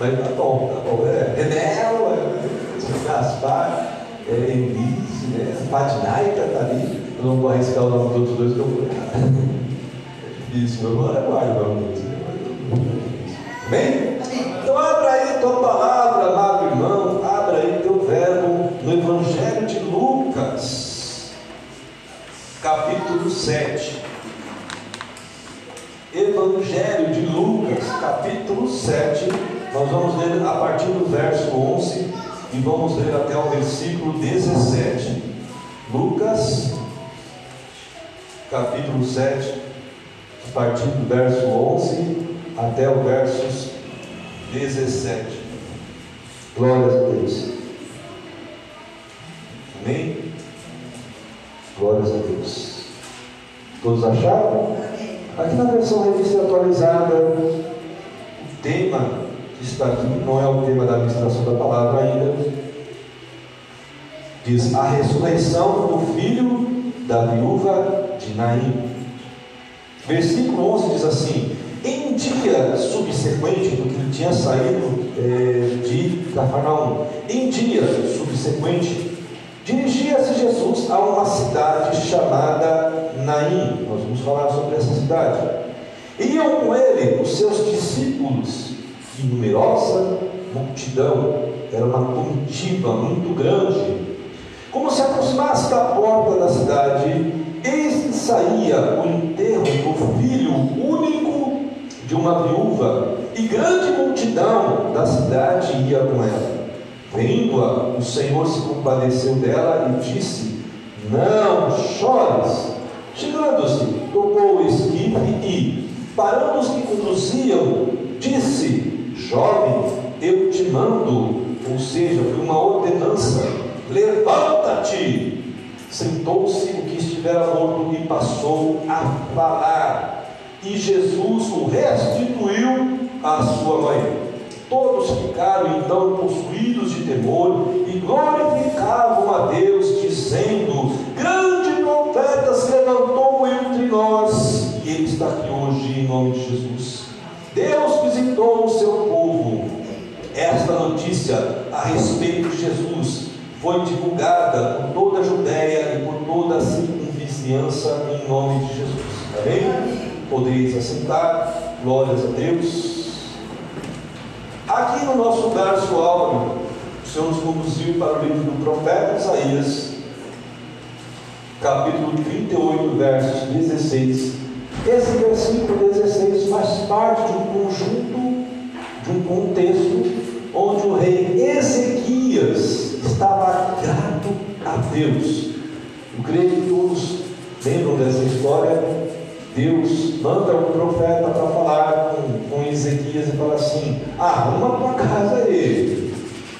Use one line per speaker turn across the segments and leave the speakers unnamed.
Mas tá bom, tá bom. É, Renel, é, Gaspar, é, Elise, né? Padnaika está ali. Eu não vou arriscar o nome dos outros dois que eu vou errar. É difícil, meu irmão, aguarde o nome deles. Amém? Então abra aí tua palavra, amado irmão, abra aí teu verbo no Evangelho de Lucas, capítulo 7. Evangelho de Lucas, capítulo 7. Nós vamos ler a partir do verso 11 e vamos ler até o versículo 17. Lucas, capítulo 7, a partir do verso 11 até o verso 17. Glórias a Deus. Amém? Glórias a Deus. Todos acharam? Aqui na versão revista atualizada, o tema que está aqui não é o tema da administração da palavra ainda. Diz a ressurreição do filho da viúva de Naim. Versículo 11 diz assim: Em dia subsequente, porque ele tinha saído é, de Cafarnaum, em dia subsequente, dirigia-se Jesus a uma cidade chamada Naim. Nós vamos falar sobre essa cidade. Iam com ele os seus discípulos e numerosa multidão, era uma comitiva muito grande. Como se aproximasse da porta da cidade, eis que saía o enterro do filho único de uma viúva, e grande multidão da cidade ia com ela. Vendo-a, o Senhor se compadeceu dela e disse: Não chores. Chegando-se, tocou o esquife e, parando os que conduziam, disse: Jovem, eu te mando, ou seja, foi uma ordenança: levanta-te. Sentou-se o que estivera morto e passou a falar. E Jesus o restituiu à sua mãe. Todos ficaram então possuídos de temor e glorificavam a Deus, dizendo: Grande profeta se levantou entre nós, e ele está aqui hoje em nome de Jesus. Deus visitou o seu povo. Esta notícia a respeito de Jesus foi divulgada por toda a Judéia e por toda a circunvizinhança em nome de Jesus. Amém? Podeis assentar. Glórias a Deus. Aqui no nosso verso áudio, o Senhor nos conduziu para o livro do profeta Isaías, capítulo 38, versos 16. Esse versículo 16 faz parte de um conjunto, de um contexto, onde o rei Ezequias estava grato a Deus. Eu creio que todos lembram dessa história. Deus manda um profeta para falar com, com Ezequias e fala assim: arruma tua casa, rei,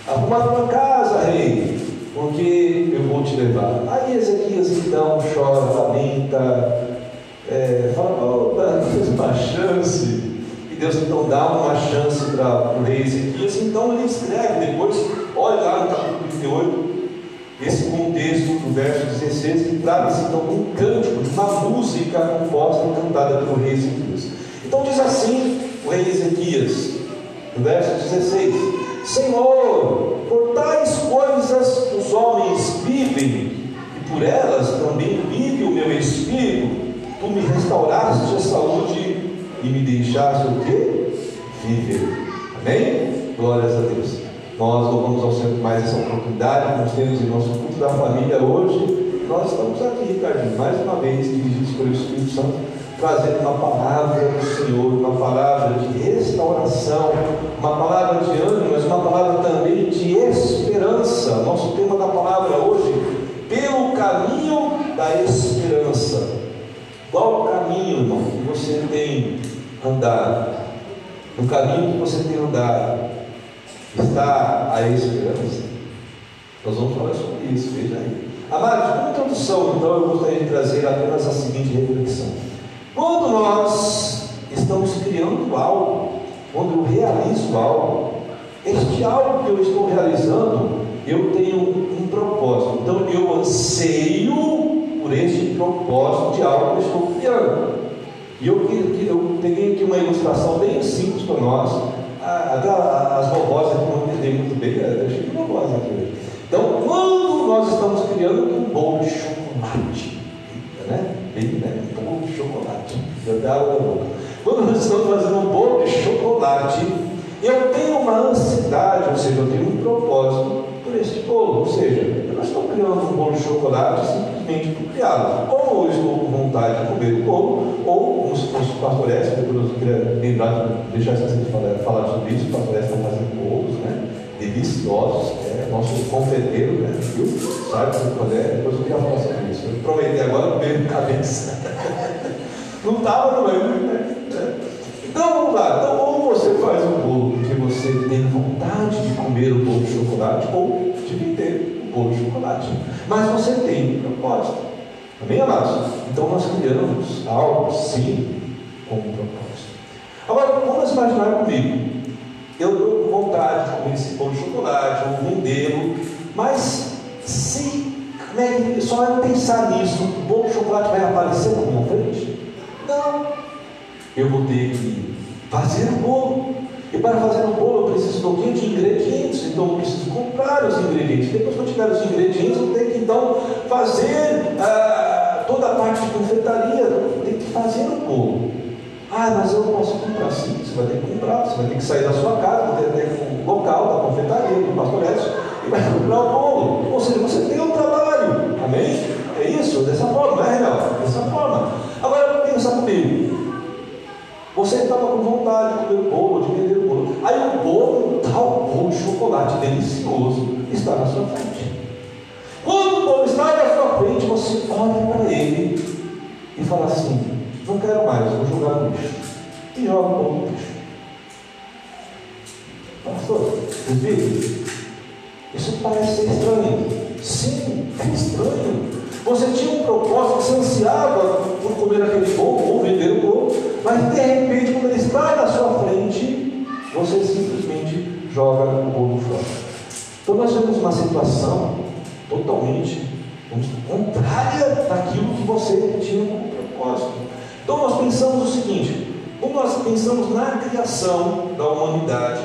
arruma tua casa, rei, porque eu vou te levar. Aí Ezequias então chora, lamenta, é, fala: oh, dá uma chance. E Deus então dá uma chance para o rei Ezequias. Então ele escreve depois, olha lá no capítulo 38 esse contexto do verso 16 que trata-se então de um cântico, de uma música composta e cantada pelo rei Ezequias. Então diz assim o rei Ezequias, no verso 16: Senhor, por tais coisas os homens vivem, e por elas também vive o meu espírito. Tu me restauraste a saúde e me deixaste o quê? Viver. Amém? Glórias a Deus. Nós louvamos ao Senhor mais essa oportunidade nós temos em nosso culto da família hoje. Nós estamos aqui, Ricardinho, mais uma vez, dirigidos pelo Espírito Santo, trazendo uma palavra do Senhor, uma palavra de restauração, uma palavra de ânimo, mas uma palavra também de esperança. Nosso tema da palavra hoje, pelo caminho da esperança. Qual o caminho, irmão, que você tem andado? O caminho que você tem andado está a esperança? Nós vamos falar sobre isso, veja aí. Amados, como introdução, então, eu gostaria de trazer apenas a seguinte reflexão. Quando nós estamos criando algo, quando eu realizo algo, este algo que eu estou realizando, eu tenho um propósito. Então, eu anseio por este propósito de algo que eu estou criando. E eu, eu peguei aqui uma ilustração bem simples para nós. Até as vovós aqui não entendem muito bem, né? eu achei que vovós aqui. Então, quando nós estamos criando um bolo de chocolate, né? Bem, né? Um bolo de chocolate, eu dá na boca. Quando nós estamos fazendo um bolo de chocolate, eu tenho uma ansiedade, ou seja, eu tenho um propósito por esse bolo. Ou seja, eu não estou criando um bolo de chocolate simplesmente por criá-lo. Ou eu estou com vontade de comer o bolo, ou, como se fosse o pastor Estes, depois eu queria lembrar de deixar esquecido de falar, falar sobre isso, o pastor Estes está fazendo bolos, né? Deliciosos, é nosso confeiteiro, né? Viu? Sabe quando é? Depois eu queria falar sobre isso. Eu prometei agora o meio de cabeça. não estava no meio, né? Então vamos lá. Então, ou você faz um você tem vontade de comer o bolo de chocolate, ou de vender o bolo de chocolate. Mas você tem um propósito. Amém, amados? Então nós criamos algo, sim, com um propósito. Agora, vamos imaginar comigo. Eu estou com vontade de comer esse bolo de chocolate, ou vendê-lo, mas se é que só é pensar nisso, o bolo de chocolate vai aparecer na minha frente? Não. Eu vou ter que fazer o bolo. E para fazer o bolo eu preciso do quê? De ingredientes. Então eu preciso comprar os ingredientes. Depois que eu tiver os ingredientes, eu tenho que então fazer ah, toda a parte de confeitaria. Eu tenho que fazer o bolo. Ah, mas eu não posso comprar sim. Você vai ter que comprar. Você vai ter que sair da sua casa, vai ter que ir local da confeitaria, do pastor Edson, e vai comprar o bolo. Ou seja, você tem um trabalho. Amém? É isso? Dessa forma, é real? Dessa forma. Agora pensa comigo. Você estava com vontade de comer bolo, de vender Aí o bolo, tal bolo chocolate delicioso, está na sua frente. Quando o bolo está na sua frente, você olha para ele e fala assim: Não quero mais, vou jogar no lixo. E joga o bolo no lixo. Pastor, viram? Isso parece ser estranho. Sim, é estranho. Você tinha um propósito, você ansiava por comer aquele bolo ou vender o bolo, mas de repente, quando ele está na sua você simplesmente joga o bolo fora. Então nós temos uma situação totalmente contrária daquilo que você tinha como propósito. Então nós pensamos o seguinte: quando nós pensamos na criação da humanidade,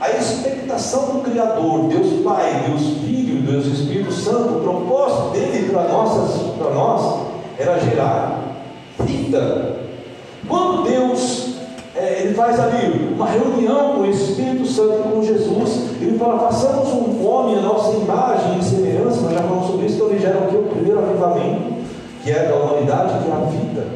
a expectação do Criador, Deus Pai, Deus Filho, Deus Espírito Santo, o propósito dele para nós era gerar vida. Quando Deus é, ele faz ali uma reunião com o Espírito Santo e com Jesus, ele fala: façamos um homem a nossa imagem e semelhança, nós já falamos sobre isso, então ele gera o que? O primeiro avivamento, que é da humanidade, que é a vida.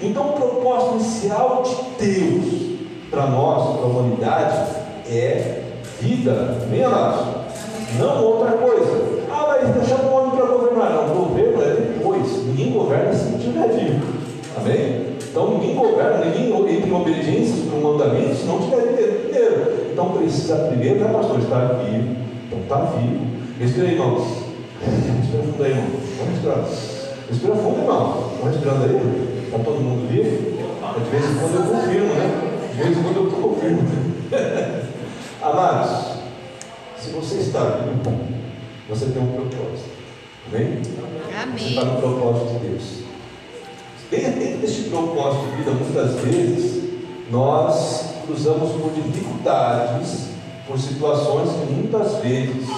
Então o propósito inicial de Deus para nós, para a humanidade, é vida, bem amados? Não outra coisa. Ah, mas deixar o homem para governar. Não, o governo é depois. Ninguém governa se não estiver vivo. Amém? Então ninguém governa, ninguém entra em obediência sobre um mandamento se não tiver dinheiro. Então precisa primeiro, né, pastor? Estar vivo. Então está vivo. Respira aí, irmãos. Respira fundo aí, irmão. Vamos respirar. Respira fundo, irmão. Vamos respirando aí. Está todo mundo vivo? De vez em quando eu confirmo, né? De vez em quando eu confirmo. Amados, se você está vivo, você tem um propósito. Amém?
Amém.
Você está no propósito de Deus. Dentro deste propósito de vida, muitas vezes, nós cruzamos por dificuldades, por situações que muitas vezes,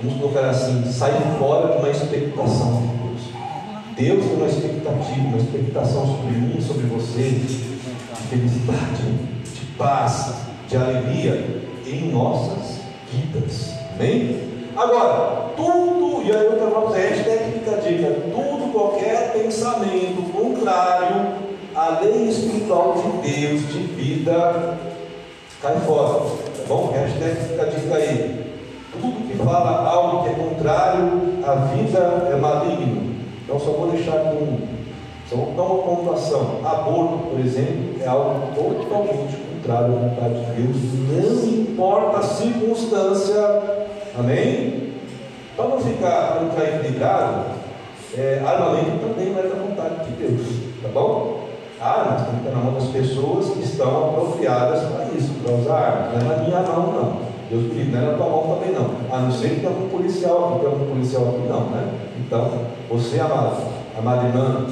vamos colocar assim, saem fora de uma expectação de Deus. Deus tem uma expectativa, uma expectação sobre mim, sobre você, de felicidade, de paz, de alegria em nossas vidas. Amém? Agora, tudo, e aí eu trabalho hashtag fica a dica, tudo, qualquer pensamento contrário à lei espiritual de Deus, de vida, cai fora. Tá bom? Hashtag fica a dica aí. Tudo que fala algo que é contrário à vida é maligno. Então só vou deixar aqui um. Só vou dar uma pontuação. Aborto, por exemplo, é algo totalmente contrário à vontade de Deus, não importa a circunstância. Amém? Para não ficar, para ficar equilibrado, é, armamento também não é da vontade de Deus, tá bom? Armas tem que estar na mão das pessoas que estão apropriadas para isso, para usar armas. Não é na minha mão, não. Deus me não é na tua mão também não. A não ser que tenha algum policial aqui, tem algum policial aqui, não, né? Então, você, amado, amado irmã,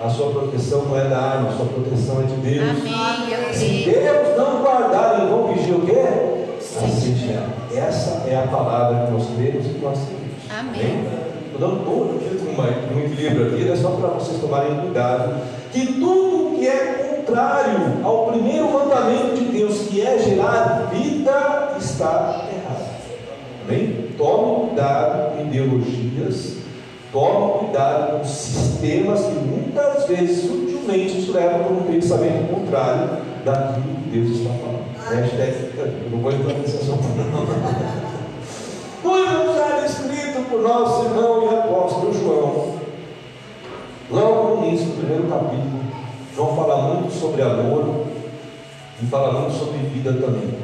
a sua proteção não é da arma, a sua proteção é de Deus.
Amém.
Se. Deus não guardar em e vão vigiar o quê? Assistir. Essa é a palavra que nós temos e que nós seguimos.
Amém.
Estou dando todo um equilíbrio aqui, é só para vocês tomarem cuidado. Que tudo que é contrário ao primeiro mandamento de Deus, que é gerar vida, está errado. Amém? Tome cuidado com ideologias, tome cuidado com sistemas que muitas vezes sutilmente te levam para um pensamento contrário daquilo que Deus está falando. Hashtag, não vou entrar nesse assunto, não. No Evangelho escrito por nosso irmão e apóstolo João, logo no início do primeiro capítulo, João fala muito sobre amor e fala muito sobre vida também.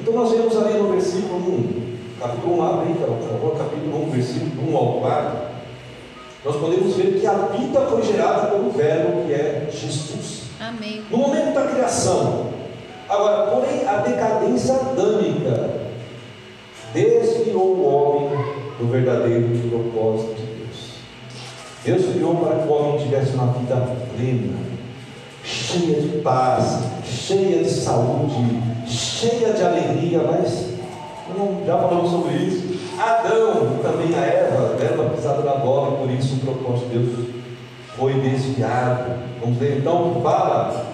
Então nós vemos ali no versículo 1, capítulo 1, abre aí, por favor, capítulo 1, versículo 1 ao 4, nós podemos ver que a vida foi gerada pelo verbo que é Jesus.
Amém.
No momento da criação. Agora, porém, a decadência adâmica desviou o homem do verdadeiro propósito de Deus. Deus criou para que o homem tivesse uma vida plena, cheia de paz, cheia de saúde, cheia de alegria, mas já falamos sobre isso. Adão também a Eva deram a pisada na bola por isso o propósito de Deus foi desviado. Vamos ver então fala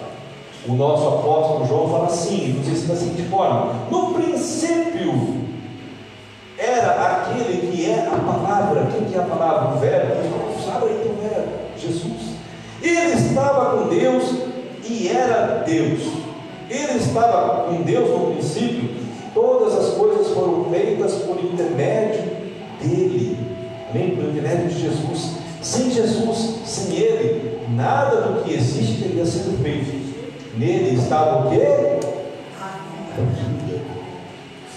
o nosso apóstolo João fala assim, nos ensina da seguinte forma: no princípio era aquele que é a palavra, quem que é a palavra? O verbo, sabe? Então era Jesus. Ele estava com Deus e era Deus. Ele estava com Deus no princípio, todas as coisas foram feitas por intermédio dele, amém? Por intermédio de Jesus. Sem Jesus, sem Ele, nada do que existe teria sido feito. Nele estava o quê?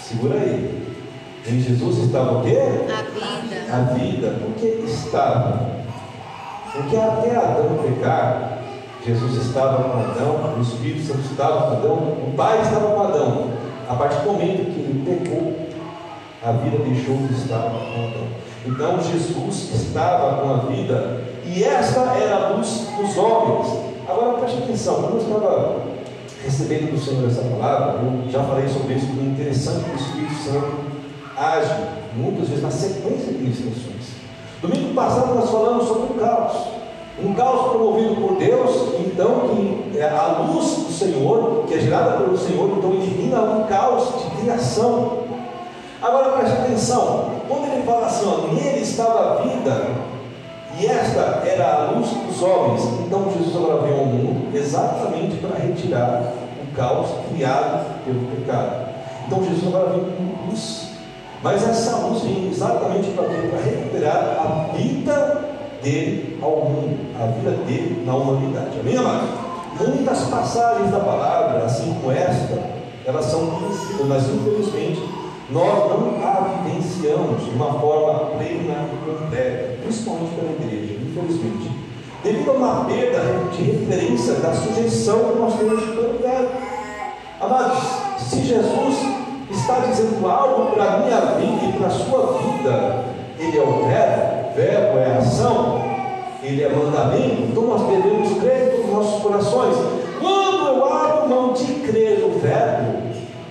Segura aí. Em Jesus estava o quê?
A vida.
A vida. Por que estava? Porque até Adão pecar, Jesus estava com Adão, o Espírito Santo estava com Adão, o Pai estava com Adão. A partir do momento que ele pecou, a vida deixou de estar com Adão. Então Jesus estava com a vida e esta era a luz dos homens. Agora preste atenção, quando eu estava recebendo do Senhor essa palavra, eu já falei sobre isso, o interessante que o Espírito Santo age muitas vezes na sequência de instruções. Domingo passado nós falamos sobre o caos. Um caos promovido por Deus, então que é a luz do Senhor, que é gerada pelo Senhor, então elimina um caos de criação. Agora preste atenção, quando ele fala assim, ó, nele estava a vida, e esta era a luz dos homens, então Jesus agora veio ao mundo exatamente para retirar o caos criado pelo pecado. Então Jesus agora vem com luz. Mas essa luz vem exatamente para recuperar a vida dele ao mundo, a vida dele na humanidade. Amém, amados? Muitas passagens da palavra, assim como esta, elas são conhecidas, mas infelizmente nós não a vivenciamos de uma forma plena e completa, principalmente pela igreja, infelizmente. Devido a uma perda de referência da sujeição que nós temos pelo verbo. Amados, se Jesus está dizendo algo para a minha vida e para a sua vida. Ele é o verbo, verbo é ação, ele é mandamento, então nós devemos crer com os nossos corações. Quando eu abro mão de crer no verbo,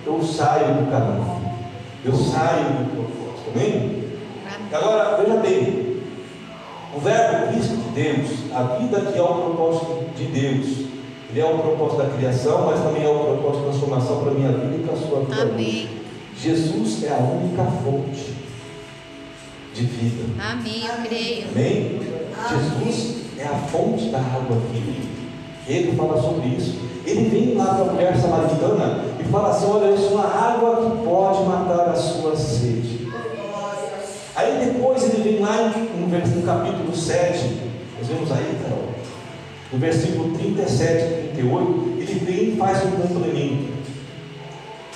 eu saio do caminho, eu saio do propósito, amém? Agora, veja bem, o verbo Cristo de Deus, a vida que é o propósito de Deus, ele é o propósito da criação, mas também é o propósito da transformação para a minha vida e para a sua vida.
Amém.
Jesus é a única fonte de vida.
Amém, eu creio.
Amém? Jesus é a fonte da água viva. Ele fala sobre isso. Ele vem lá para a mulher samaritana e fala assim: Olha, isso é uma água que pode matar a sua sede. Aí depois ele vem lá no, no capítulo 7, nós vemos aí, Carol, no versículo 37 e 38, ele vem e faz um complemento.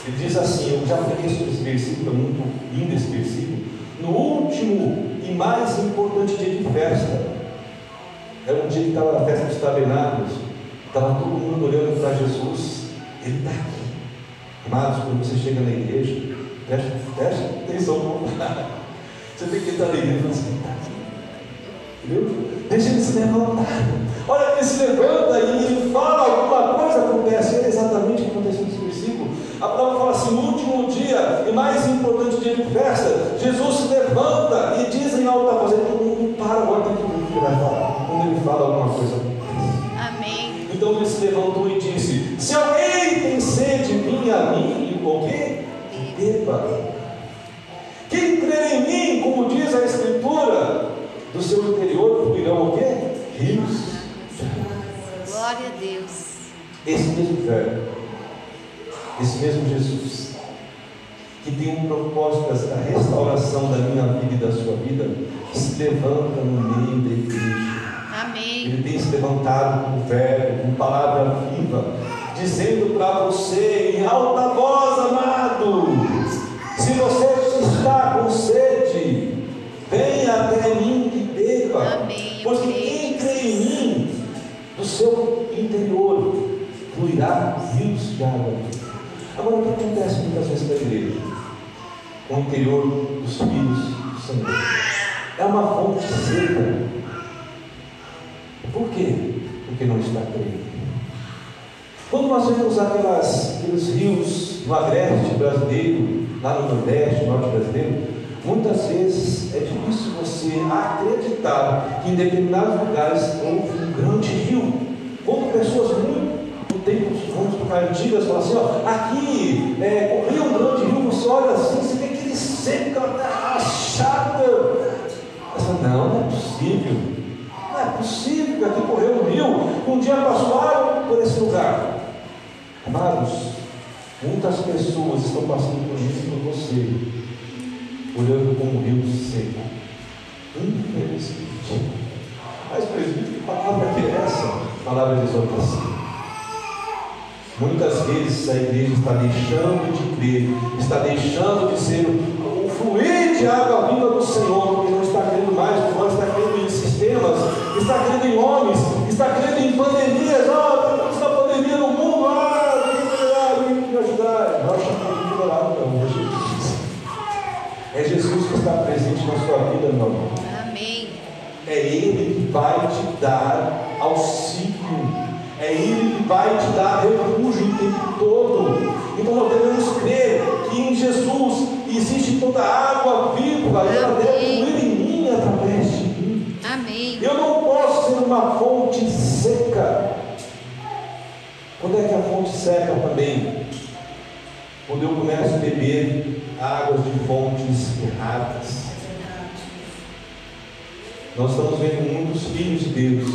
Ele diz assim: Eu já falei sobre esse versículo, é muito lindo esse versículo. No último e mais importante dia de festa, era um dia que estava na festa dos tabernáculos, estava todo mundo olhando para Jesus. Ele está aqui. Amados, quando você chega na igreja, preste, preste atenção no Você tem que estar na igreja e falar assim: está aqui. Entendeu? Deixa ele se levantar. Olha, ele se levanta e fala alguma coisa, acontece. É exatamente o que aconteceu nesse versículo. A mais importante dia de festa, Jesus se levanta e diz em alta voz, todo mundo para tem que o que ele vai falar. Quando ele fala alguma coisa. Então ele se levantou e disse: Se alguém tem sede, vinha a mim e o quê? Beba. Quem crer em mim, como diz a Escritura, do seu interior fluirão o quê? Rios.
Glória a Deus.
Esse mesmo verbo, esse mesmo Jesus, que tem um propósito da restauração da minha vida e da sua vida, se levanta no meio da igreja.
Amém.
Ele tem se levantado com verbo, com palavra viva, dizendo para você em alta voz, amado, se você está com sede, venha até mim e beba.
Amém.
Porque quem crê em mim, do seu interior fluirá rios de água. Agora, o que acontece muitas vezes com a igreja? Com o interior dos filhos do Senhor. É uma fonte seca. Por quê? Porque não está crendo. Quando nós vemos aquelas, aqueles rios no agreste brasileiro, lá no Nordeste, no Norte brasileiro, muitas vezes é difícil você acreditar que em determinados lugares houve um grande rio. Quando pessoas muito tempos, vamos colocar antigas, falam assim, ó, aqui é, corria um grande rio, você olha assim, você vê aquele seco, aquela terra fala, não, não é possível. É possível que aqui correu um rio, um dia água por esse lugar. Amados, muitas pessoas estão passando por isso por você, olhando como um rio seco. Infelizmente. Mas, presbítero, que palavra que é essa? Palavra de exortação. Muitas vezes a igreja está deixando de crer, está deixando de ser o fluir de água viva do Senhor, porque não está crendo mais, está crendo em homens, está crendo em pandemias. Ah, temos essa pandemia no mundo, ah, tem que melhorar, tem que me ajudar. Não, crendo melhorado, não, é Jesus. É Jesus que está presente na sua vida, meu irmão.
Amém.
É Ele que vai te dar auxílio. É Ele que vai te dar refúgio o tempo todo. Então nós devemos crer que em Jesus existe toda a água viva e ela deve fluir em mim através de mim.
Amém.
Eu não uma fonte seca. Quando é que a fonte seca também? Quando eu começo a beber águas de fontes erradas. Nós estamos vendo muitos filhos de Deus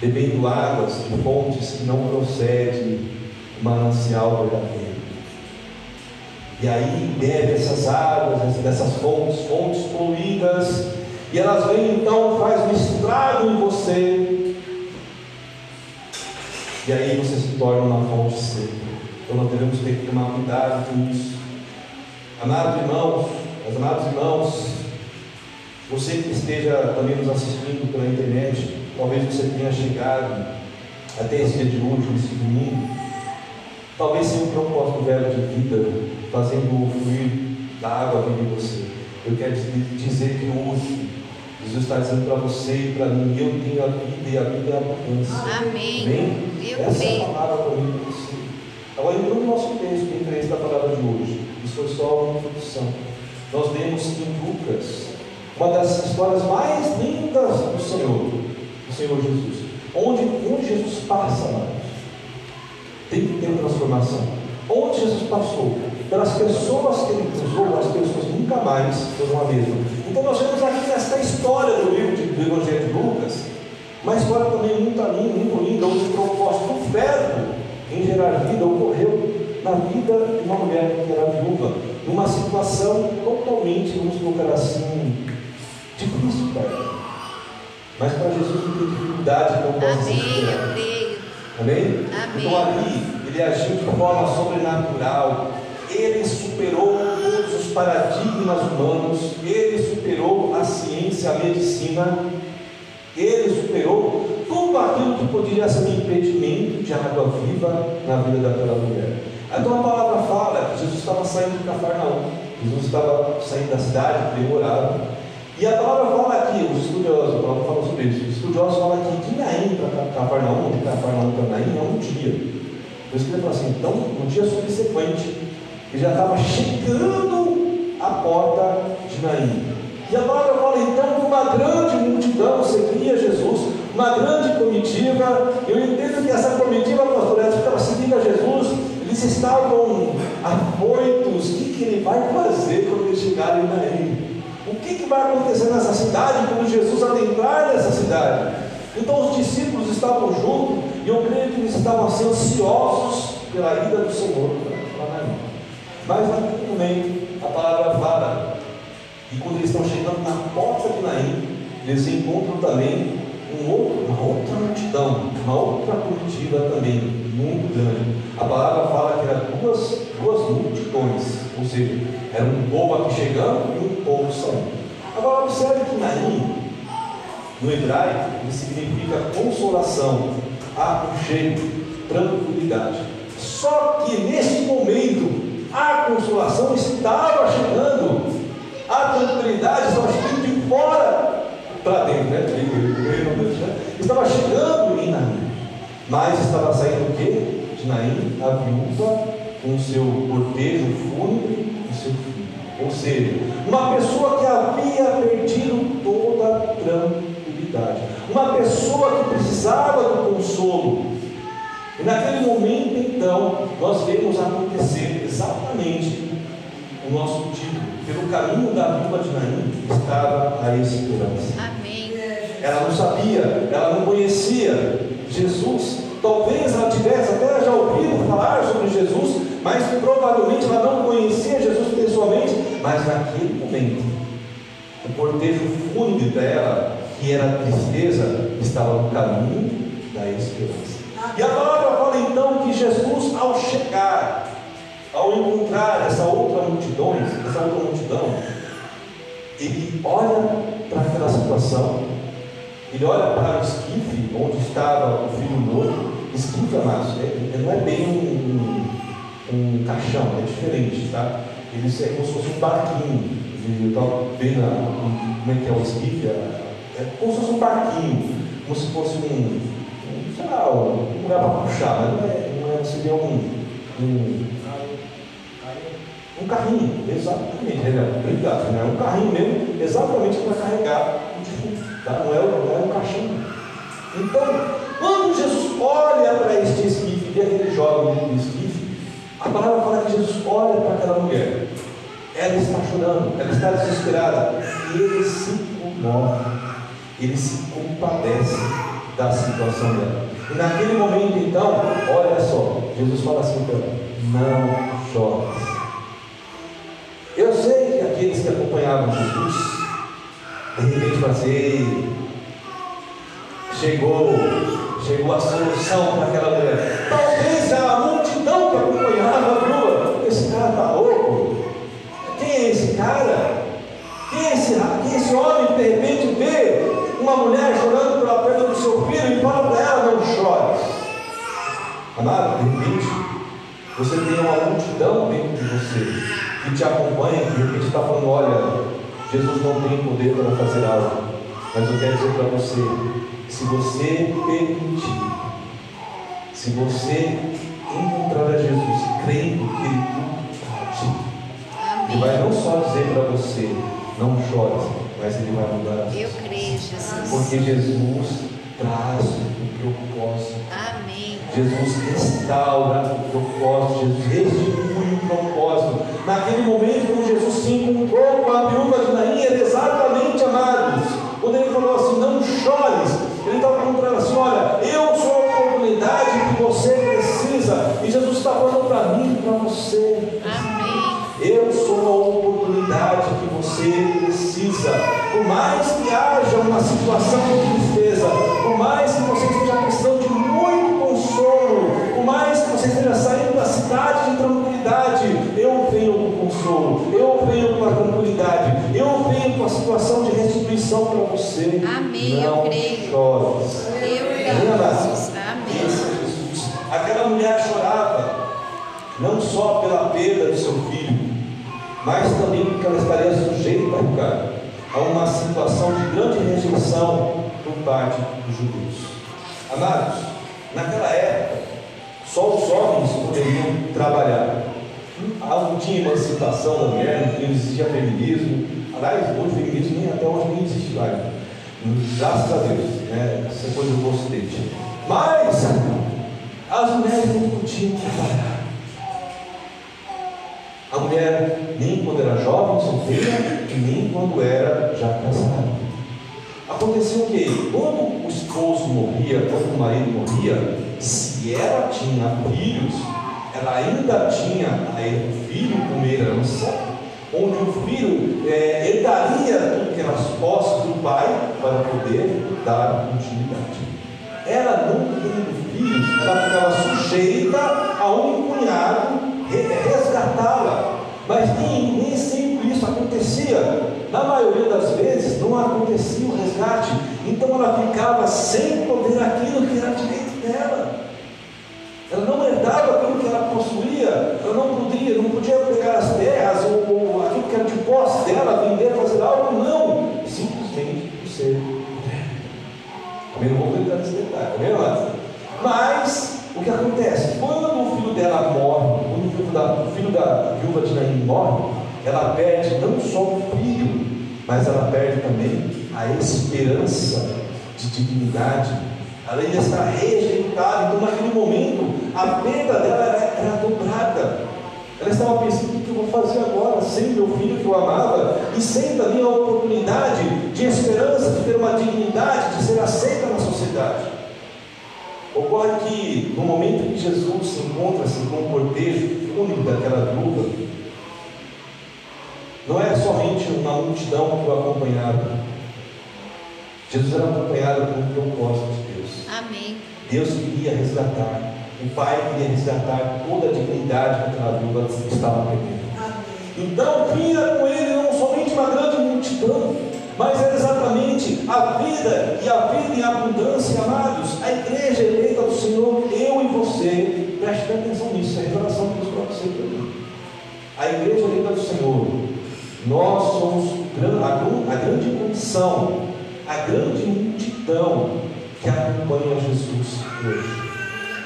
bebendo águas de fontes que não procedem do manancial verdadeiro. E aí bebe essas águas, dessas fontes, fontes poluídas, e elas vêm então, faz um estrago em você. E aí você se torna uma fonte seca. Então nós devemos ter que tomar cuidado com isso. Amados irmãos, amados irmãos, você que esteja também nos assistindo pela internet, talvez você tenha chegado até esse dia de hoje, nesse domingo, talvez sem um propósito velho de vida, fazendo o fluir da água viva em você. Eu quero dizer que hoje, Jesus está dizendo para você e para mim, eu tenho a vida e a vida é a abundância.
Amém.
Amém?
Eu
Essa é
creio.
a palavra mim para você. Agora, entrando no nosso texto, em três da palavra de hoje, isso foi só uma introdução. Nós lemos que em Lucas, uma das histórias mais lindas do Senhor, do Senhor Jesus, onde, onde Jesus passa, amados, tem que ter transformação. Onde Jesus passou, pelas pessoas que ele cruzou, as pessoas nunca mais foram a mesma. Então nós vemos aqui nesta história do livro de, do Evangelho de Lucas, uma história também muito linda, muito linda, onde o propósito do verbo em gerar vida ocorreu na vida de uma mulher que era viúva, numa situação totalmente, vamos colocar assim, difícil para ela. Mas para Jesus não tem dificuldade não
Amém. Eu
superada.
creio.
Amém?
Amém.
Então ali ele agiu de forma sobrenatural. Ele superou todos os paradigmas humanos. Ele superou a ciência, a medicina. Ele superou tudo aquilo que poderia ser um impedimento de água viva na vida daquela mulher. Então a palavra fala que Jesus estava saindo de Cafarnaum. Jesus estava saindo da cidade, ele morava. E a palavra fala aqui, os estudiosos, a palavra fala sobre isso, os estudiosos falam que de Naim para Cafarnaum, de Cafarnaum para Naim, é um dia. Por isso que ele fala assim, então, no dia subsequente, e já estava chegando à porta de Naim. E a palavra fala então que uma grande multidão seguia Jesus, uma grande comitiva. Eu entendo que essa comitiva, pastor Edson, estava seguindo a Jesus, eles estavam afoitos. O que, que ele vai fazer quando ele chegar em Naim? O que, que vai acontecer nessa cidade quando Jesus adentrar nessa cidade? Então os discípulos estavam juntos e eu creio que eles estavam assim, ansiosos pela ida do Senhor. Mas naquele momento a palavra fala e quando eles estão chegando na porta de Naim, eles encontram também um outro, uma outra multidão, uma outra comitiva também, muito grande. A palavra fala que eram duas, duas multidões, ou seja, era um povo aqui chegando e um povo saindo. Agora observe que Naim, no hebraico, ele significa consolação, aconchego, tranquilidade. Só que nesse momento, a consolação estava chegando a tranquilidade estava chegando de fora para dentro, né? Estava chegando em Naim, mas estava saindo o quê? De Naim, a viúva com seu cortejo fúnebre e seu filho. Ou seja, uma pessoa que havia perdido toda a tranquilidade, uma pessoa que precisava do consolo. E naquele momento, então, nós vemos acontecer exatamente o nosso título pelo caminho da viúva de Naim estava a esperança.
Amém.
Ela não sabia, ela não conhecia Jesus. Talvez ela tivesse até já ouvido falar sobre Jesus, mas provavelmente ela não conhecia Jesus pessoalmente. Mas naquele momento, o cortejo fúnebre dela, que era a tristeza, estava no caminho da esperança. E a palavra fala então que Jesus, ao chegar ao encontrar essa outra multidão, essa outra multidão, ele olha para aquela situação, ele olha para o esquife onde estava o filho novo, esquife, amados, é, não é bem um, um, um, caixão, é diferente, tá? Ele é como se fosse um barquinho. Eu estava vendo a, como é que é o esquife, é, como se fosse um barquinho, como se fosse um, um sei lá, um lugar para puxar, mas não é, não é seria um, um um carrinho, exatamente, obrigado, né? um carrinho mesmo, exatamente para carregar o defunto, tá? não, é, não é um caixão. Então, quando Jesus olha para este esquife, vê aquele jovem no esquife, a palavra fala que Jesus olha para aquela mulher, ela está chorando, ela está desesperada, e ele se comove, ele se compadece da situação dela. E naquele momento, então, olha só, Jesus fala assim para ela: não chores. Que acompanhavam Jesus, de repente fazer, chegou, chegou a solução para aquela mulher. Talvez a multidão que acompanhava viúva, esse cara está louco. Quem é esse cara? Quem é esse, quem é esse homem que de repente vê uma mulher chorando pela perda do seu filho e fala para ela, não chore. Amado, de repente, você tem uma multidão dentro de você que te acompanha, que de repente está falando, olha, Jesus não tem poder para fazer algo. Mas eu quero dizer para você, se você permitir, se você encontrar a Jesus crendo que Ele tudo Ele vai não só dizer para você, não chore, mas Ele vai mudar
as Eu creio, Jesus.
Porque Jesus traz o propósito.
Amém.
Jesus restaura o propósito, Jesus restitui o propósito. Naquele momento, quando Jesus se encontrou com a viúva de Naim, era exatamente, amados, quando ele falou assim: Não chores, ele estava falando ela assim: Olha, eu sou a oportunidade que você precisa, e Jesus está falando para mim e para você.
Amém.
Eu sou a oportunidade que você precisa. Por mais que haja uma situação de tristeza, por mais que você esteja precisando de muito consolo, por mais que você esteja saindo da cidade de tranquilidade, restituição para você.
Amém.
Não
eu creio.
chores.
Eu creio.
Aquela mulher chorava, não só pela perda do seu filho, mas também porque ela estaria sujeita a uma situação de grande rejeição por parte dos judeus. Amados, naquela época, só os homens poderiam trabalhar. Não tinha emancipação da mulher, não existia feminismo. Aliás, hoje o feminismo nem até hoje nem existe mais. Graças a Deus, né? Essa coisa do ocidente. Mas as mulheres não podiam trabalhar. A mulher, nem quando era jovem, solteira, e nem quando era já casada. Acontecia o quê? Quando o esposo morria, quando o marido morria, se ela tinha filhos, ela ainda tinha o filho como herança, onde o filho é, herdaria tudo que era as posses do pai para poder dar continuidade. Ela não tendo filhos, ela ficava sujeita a um cunhado resgatá-la. Mas nem, nem sempre isso acontecia. Na maioria das vezes não acontecia o resgate. Então ela ficava sem poder aquilo que era direito dela. Ela não herdava aquilo que ela possuía, ela não podia, não podia pegar as terras ou, ou aquilo que era de posse dela, vender, fazer algo, não. Simplesmente por ser. Também não vou entrar nesse detalhe, tá vendo? Mas o que acontece? Quando o filho dela morre, quando o filho da, o filho da viúva de Naim morre, ela perde não só o filho, mas ela perde também a esperança de dignidade. Ela ainda está rejeitada. Então, naquele momento, a perda dela era, era dobrada. Ela estava pensando: o que eu vou fazer agora? Sem meu filho que eu amava e sem também a oportunidade de esperança, de ter uma dignidade, de ser aceita na sociedade. Ocorre que no momento que Jesus se encontra-se com o cortejo único daquela viúva, não é somente uma multidão que o acompanhava. Jesus era acompanhado por um propósito de Deus.
Amém.
Deus queria resgatar. O Pai queria resgatar toda a dignidade que aquela viúva estava perdendo. Então vinha com ele não somente uma grande multidão, mas era exatamente a vida e a vida em abundância, amados. A igreja eleita do Senhor, eu e você, preste atenção nisso, é a revelação que para você mim. A igreja eleita do Senhor, nós somos a, a grande comissão, a grande multidão que acompanha Jesus hoje.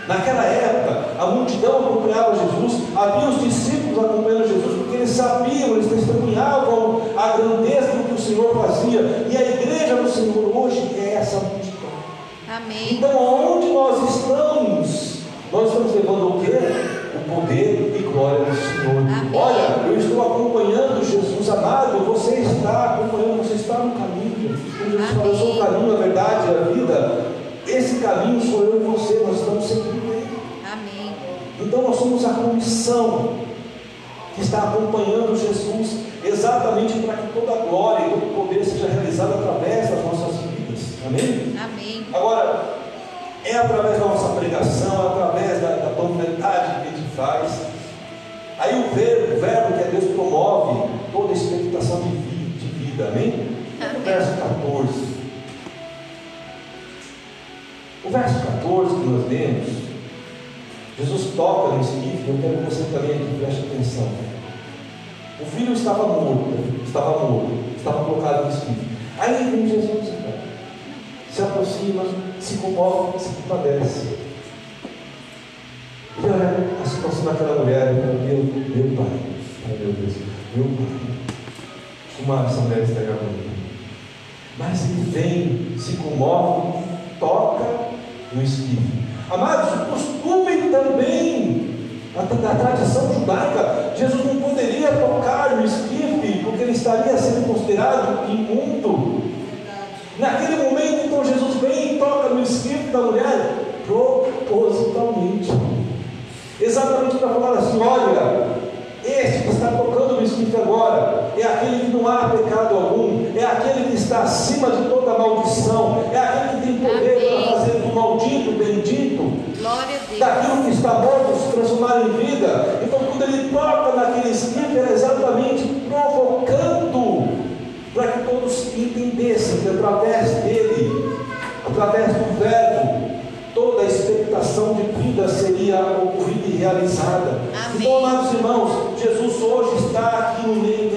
Naquela época, a multidão acompanhava Jesus, havia os discípulos acompanhando Jesus, porque eles sabiam, eles testemunhavam a grandeza do que o Senhor fazia, e a igreja do Senhor hoje é essa multidão.
Amém.
Então, onde nós estamos, nós estamos levando o quê? O poder e glória do Senhor.
Amém.
Olha, eu estou acompanhando Jesus amado, você está acompanhando, você está no caminho. Jesus falou, eu sou o caminho, a verdade a vida. Esse caminho sou eu e você, nós estamos.
Amém.
Então nós somos a comissão que está acompanhando Jesus, exatamente para que toda a glória e todo o poder seja realizado através das nossas vidas. Amém?
Amém.
Agora, é através da nossa pregação, é através da, da panfletagem que a gente faz. Aí o verbo, o verbo que é Deus promove toda a expectação de vida. De vida amém? No verso 14. O verso 14 que nós lemos, Jesus toca no esquife, eu quero que você também aqui preste atenção. O filho estava morto, estava morto, estava colocado no esquife. Aí vem Jesus, se aproxima, se comove, se compadece. E olha a situação daquela mulher, meu, meu pai, meu Deus, meu pai, como essa mulher está gravando. Mas ele vem, se comove, toca no esquife. Amados, o costume também da tradição judaica, Jesus não poderia tocar no esquife, porque ele estaria sendo considerado imundo. Naquele momento, então, Jesus vem e toca no esquife da mulher propositalmente. Exatamente para falar assim: olha, este que está tocando no esquife agora é aquele que não há pecado algum, é aquele que está acima de toda maldição, é aquele que tem poder Amém. para fazer do maldito bendito, daquilo que está morto se transformar em vida. Então, quando ele toca naquele esquife, era exatamente provocando para que todos entendessem que através dele, através do Verbo, toda a expectação de vida seria ocorrida e realizada. Amém. Então, amados irmãos, Jesus hoje está aqui no meio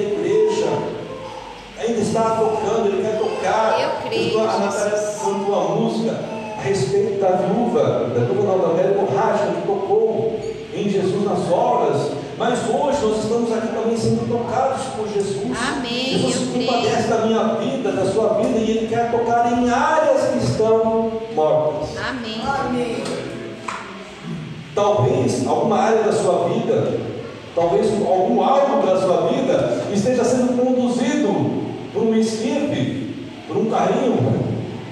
está tocando, ele quer tocar.
Eu creio.
A Natália cantou a música a respeito da viúva, da viúva da Velha Borracha, que tocou em Jesus nas obras, Mas hoje nós estamos aqui também sendo tocados por Jesus.
Amém,
Jesus se compadece da minha vida, da sua vida, e Ele quer tocar em áreas que estão mortas.
Amém.
Talvez alguma área da sua vida, talvez algum algo da sua vida esteja sendo conduzido por um esquife, por um carrinho,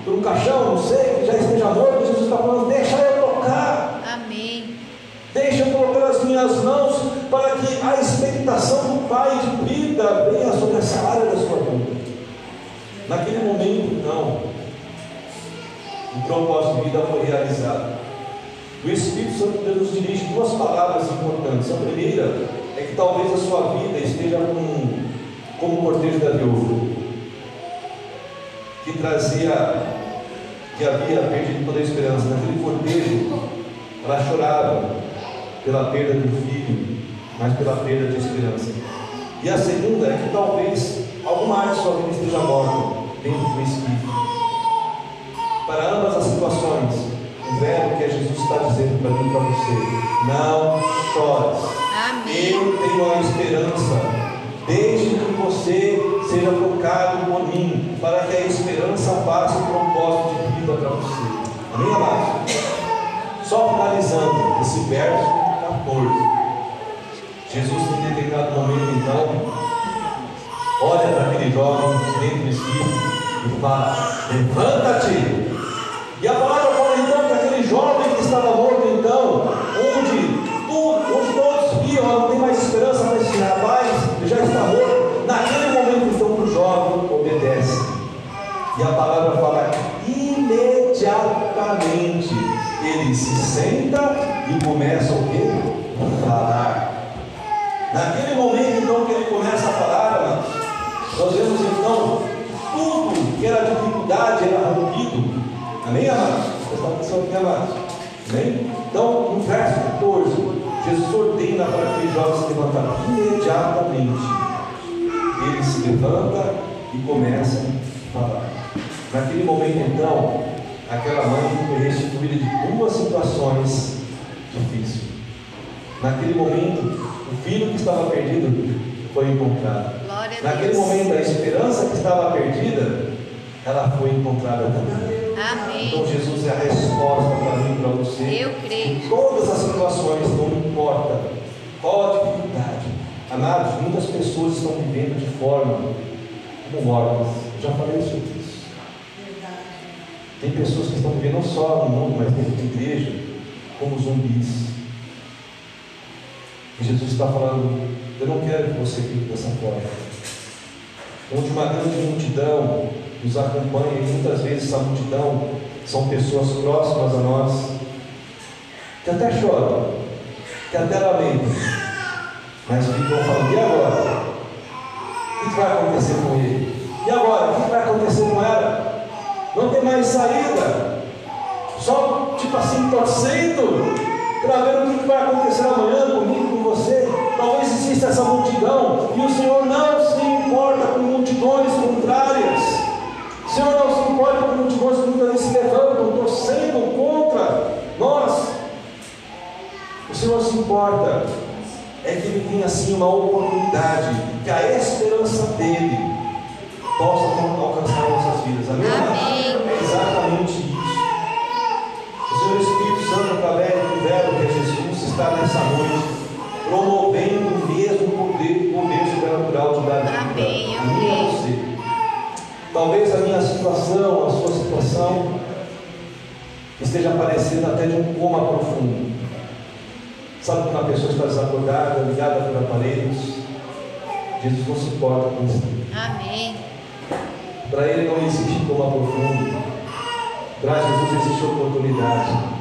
por um caixão, não sei, que já esteja morto. Jesus está falando: deixa eu tocar.
Amém.
Deixa eu colocar as minhas mãos para que a expectação do Pai de vida venha sobre essa área da sua vida. Naquele momento, então, o propósito de vida foi realizado. O Espírito Santo de Deus nos dirige duas palavras importantes. A primeira é que talvez a sua vida esteja com, como o cortejo da viúva, trazia, que havia perdido toda a esperança. Naquele cortejo, ela chorava pela perda do filho, mas pela perda de esperança. E a segunda é que talvez alguma área de sua vida esteja morta dentro do Espírito. Para ambas as situações, o verbo que Jesus está dizendo para mim e para você: não chores.
Amém.
Eu tenho a esperança. Desde que você seja tocado por mim, para que a esperança faça o propósito de vida para você. Amém, amados? Só finalizando esse verso 14. Jesus, em determinado momento, então, olha para aquele jovem dentro do espírito e fala: Levanta-te. Imediatamente ele se senta e começa o quê? Falar. Naquele momento, então, que ele começa a falar, nós vemos então tudo que era dificuldade era rompido. Amém, amados? Presta atenção aqui, amados. Amém? Então, no verso 14, Jesus ordena para aquele jovem se levantar imediatamente. Ele se levanta e começa a falar. Naquele momento, então, aquela mãe foi restituída de duas situações difíceis. Naquele momento, o filho que estava perdido foi encontrado. Naquele momento, a esperança que estava perdida, ela foi encontrada também. Então,
Amém.
Jesus é a resposta para mim e para você.
Eu creio.
Em todas as situações, não importa qual a dificuldade. Amados, muitas pessoas estão vivendo de forma como. Eu já falei isso. Tem pessoas que estão vivendo não só no mundo, mas dentro da igreja, como zumbis. E Jesus está falando, eu não quero que você viva dessa forma. Onde uma grande multidão nos acompanha, e muitas vezes essa multidão são pessoas próximas a nós, que até choram, que até lamentam, mas ficam falando, e agora? O que vai acontecer com ele? E agora? O que vai acontecer com ela? Não tem mais saída. Só, tipo assim, torcendo para ver o que vai acontecer amanhã comigo, com você. Talvez exista essa multidão e o Senhor não se importa com multidões contrárias. O Senhor não se importa com multidões que muitas vezes se levantam, torcendo contra nós. O Senhor se importa é que Ele tenha assim uma oportunidade, que a esperança dele possa alcançar nossas vidas. Amém?
Amém.
É exatamente isso. O Senhor Espírito Santo, através do verbo que é Jesus, está nessa noite promovendo o mesmo poder, poder sobrenatural de dar vida
Amém,
a mim e a você. Talvez a minha situação, a sua situação, esteja parecendo até de um coma profundo. Sabe quando a pessoa está desacordada, ligada por aparelhos? Jesus não se importa com isso.
Amém.
Para ele não existe coma profundo. Para Jesus existe oportunidade.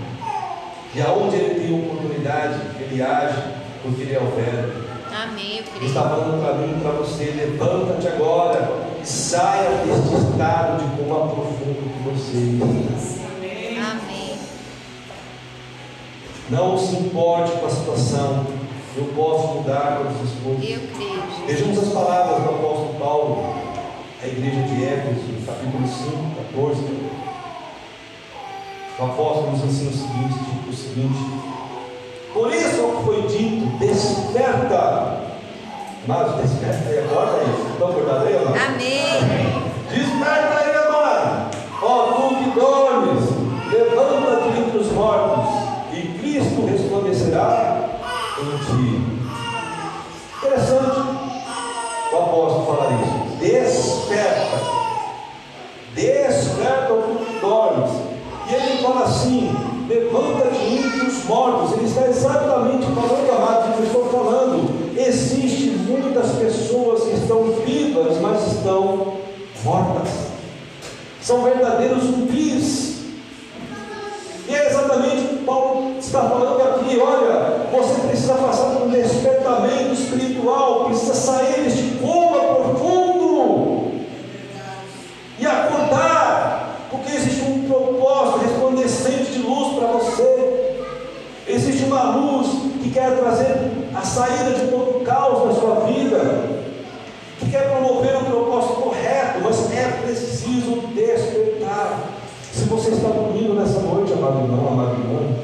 E aonde ele tem oportunidade, ele age, porque ele é o verbo.
Amém.
Ele está falando para mim para você: levanta-te agora e saia deste estado de coma profundo que você está.
Amém.
Não se importe com a situação. Eu posso mudar todas as coisas.
Eu creio.
Vejamos as palavras do apóstolo Paulo, à igreja de Éfeso, capítulo 5, 14. O apóstolo nos ensina o seguinte, o seguinte: Por isso foi foi dito: desperta. Mas desperta e acorda aí. Estão acordados aí, amado?
Amém.
Desperta aí, amado. Ó, tu que dormes, levanta-te entre os mortos, e Cristo resplandecerá em ti. Interessante o apóstolo falar isso. Desperta. Desperta o que dormes. E ele fala assim: levanta-te entre os mortos. Ele está exatamente falando, amado, que eu estou falando. Existem muitas pessoas que estão vivas, mas estão mortas. São verdadeiros zumbis. E é exatamente o que Paulo está falando aqui. Olha, você precisa passar por um despertamento espiritual, precisa sair deste coma profundo e acordar, porque existe um propósito resplandecente de luz para você. Existe uma luz que quer trazer a saída de todo o caos na sua vida, que quer promover o propósito correto, mas é preciso despertar. Se você está dormindo nessa noite, amado irmão, amado irmão,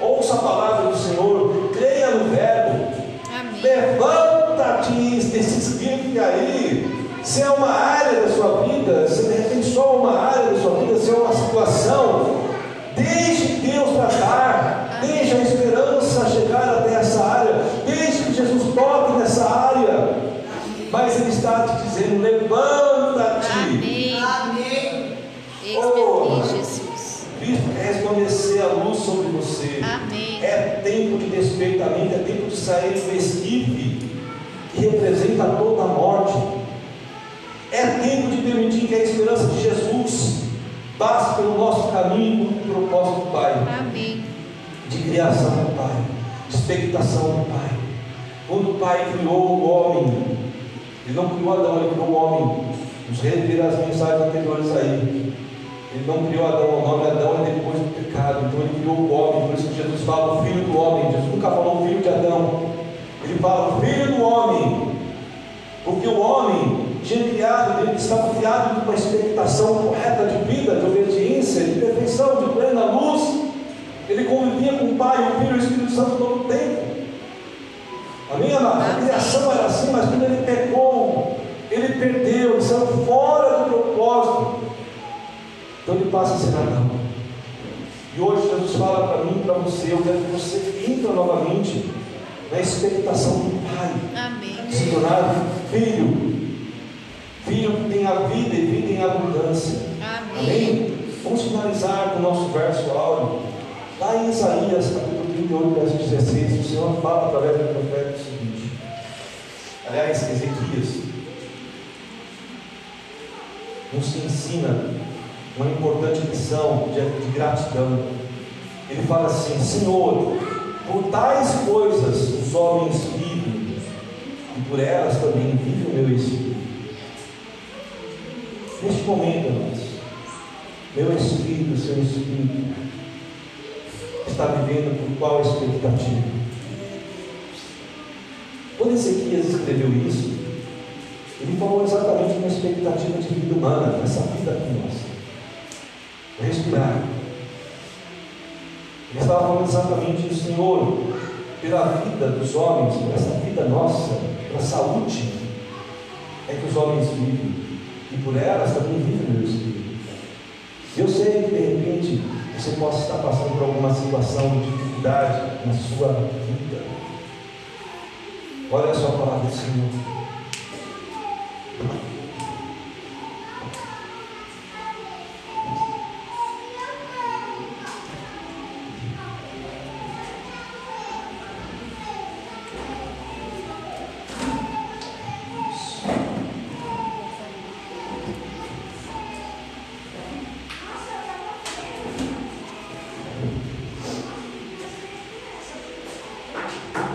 ouça a palavra do Senhor, creia no verbo,
Amém.
levanta-te desse escrito aí. Se é uma área da sua vida, se de repente só uma área da sua vida, se é uma situação, deixe Deus tratar, deixe a esperança chegar até essa área, deixe que Jesus toque nessa área. Mas Ele está te dizendo: levanta-te.
Amém. Eis-me
Oh.
aqui, Jesus.
Cristo quer resplandecer a luz sobre você.
Amém.
É tempo de despertamento, é tempo de sair do esquife que representa toda a morte. É tempo de permitir que a esperança de Jesus passe pelo nosso caminho com o propósito do Pai,
Amém.
de criação do Pai, de expectação do Pai. Quando Pai criou o homem, Ele não criou Adão, Ele criou o homem. Nos rever as mensagens anteriores aí. Ele não criou Adão, o nome Adão é depois do pecado. Então ele criou o homem, por isso que Jesus fala o filho do homem. Jesus nunca falou o filho de Adão. Ele fala o filho do homem. Porque o homem tinha criado, ele estava criado com uma expectação correta de vida, de obediência, de perfeição, de plena luz. Ele convivia com o Pai, o Filho e o Espírito Santo todo o tempo. Amém, amado? A criação era assim, mas quando ele pecou, ele perdeu, ele saiu fora do propósito. Então ele passa a ser Adão. E hoje Jesus fala para mim e para você, eu quero que você entre novamente na expectação do Pai,
Amém.
se tornar filho. Filho que tem a vida e vida em abundância.
Amém.
Amém? Vamos finalizar com o nosso verso áureo. Lá em Isaías, capítulo 38, verso 16, o Senhor fala através do profeta. Aliás, Ezequias nos ensina uma importante lição de, gratidão. Ele fala assim: Senhor, por tais coisas os homens vivem, e por elas também vive o meu espírito. Neste momento, meu espírito, seu espírito, está vivendo por qual expectativa? Ezequias escreveu isso, ele falou exatamente uma expectativa de vida humana, nessa vida aqui nossa. Respirar. Ele estava falando exatamente do Senhor, pela vida dos homens, por essa vida nossa, pela saúde, é que os homens vivem. E por elas também vive o meu espírito. Eu sei que de repente você possa estar passando por alguma situação de dificuldade na sua. Olha só a palavra do Senhor.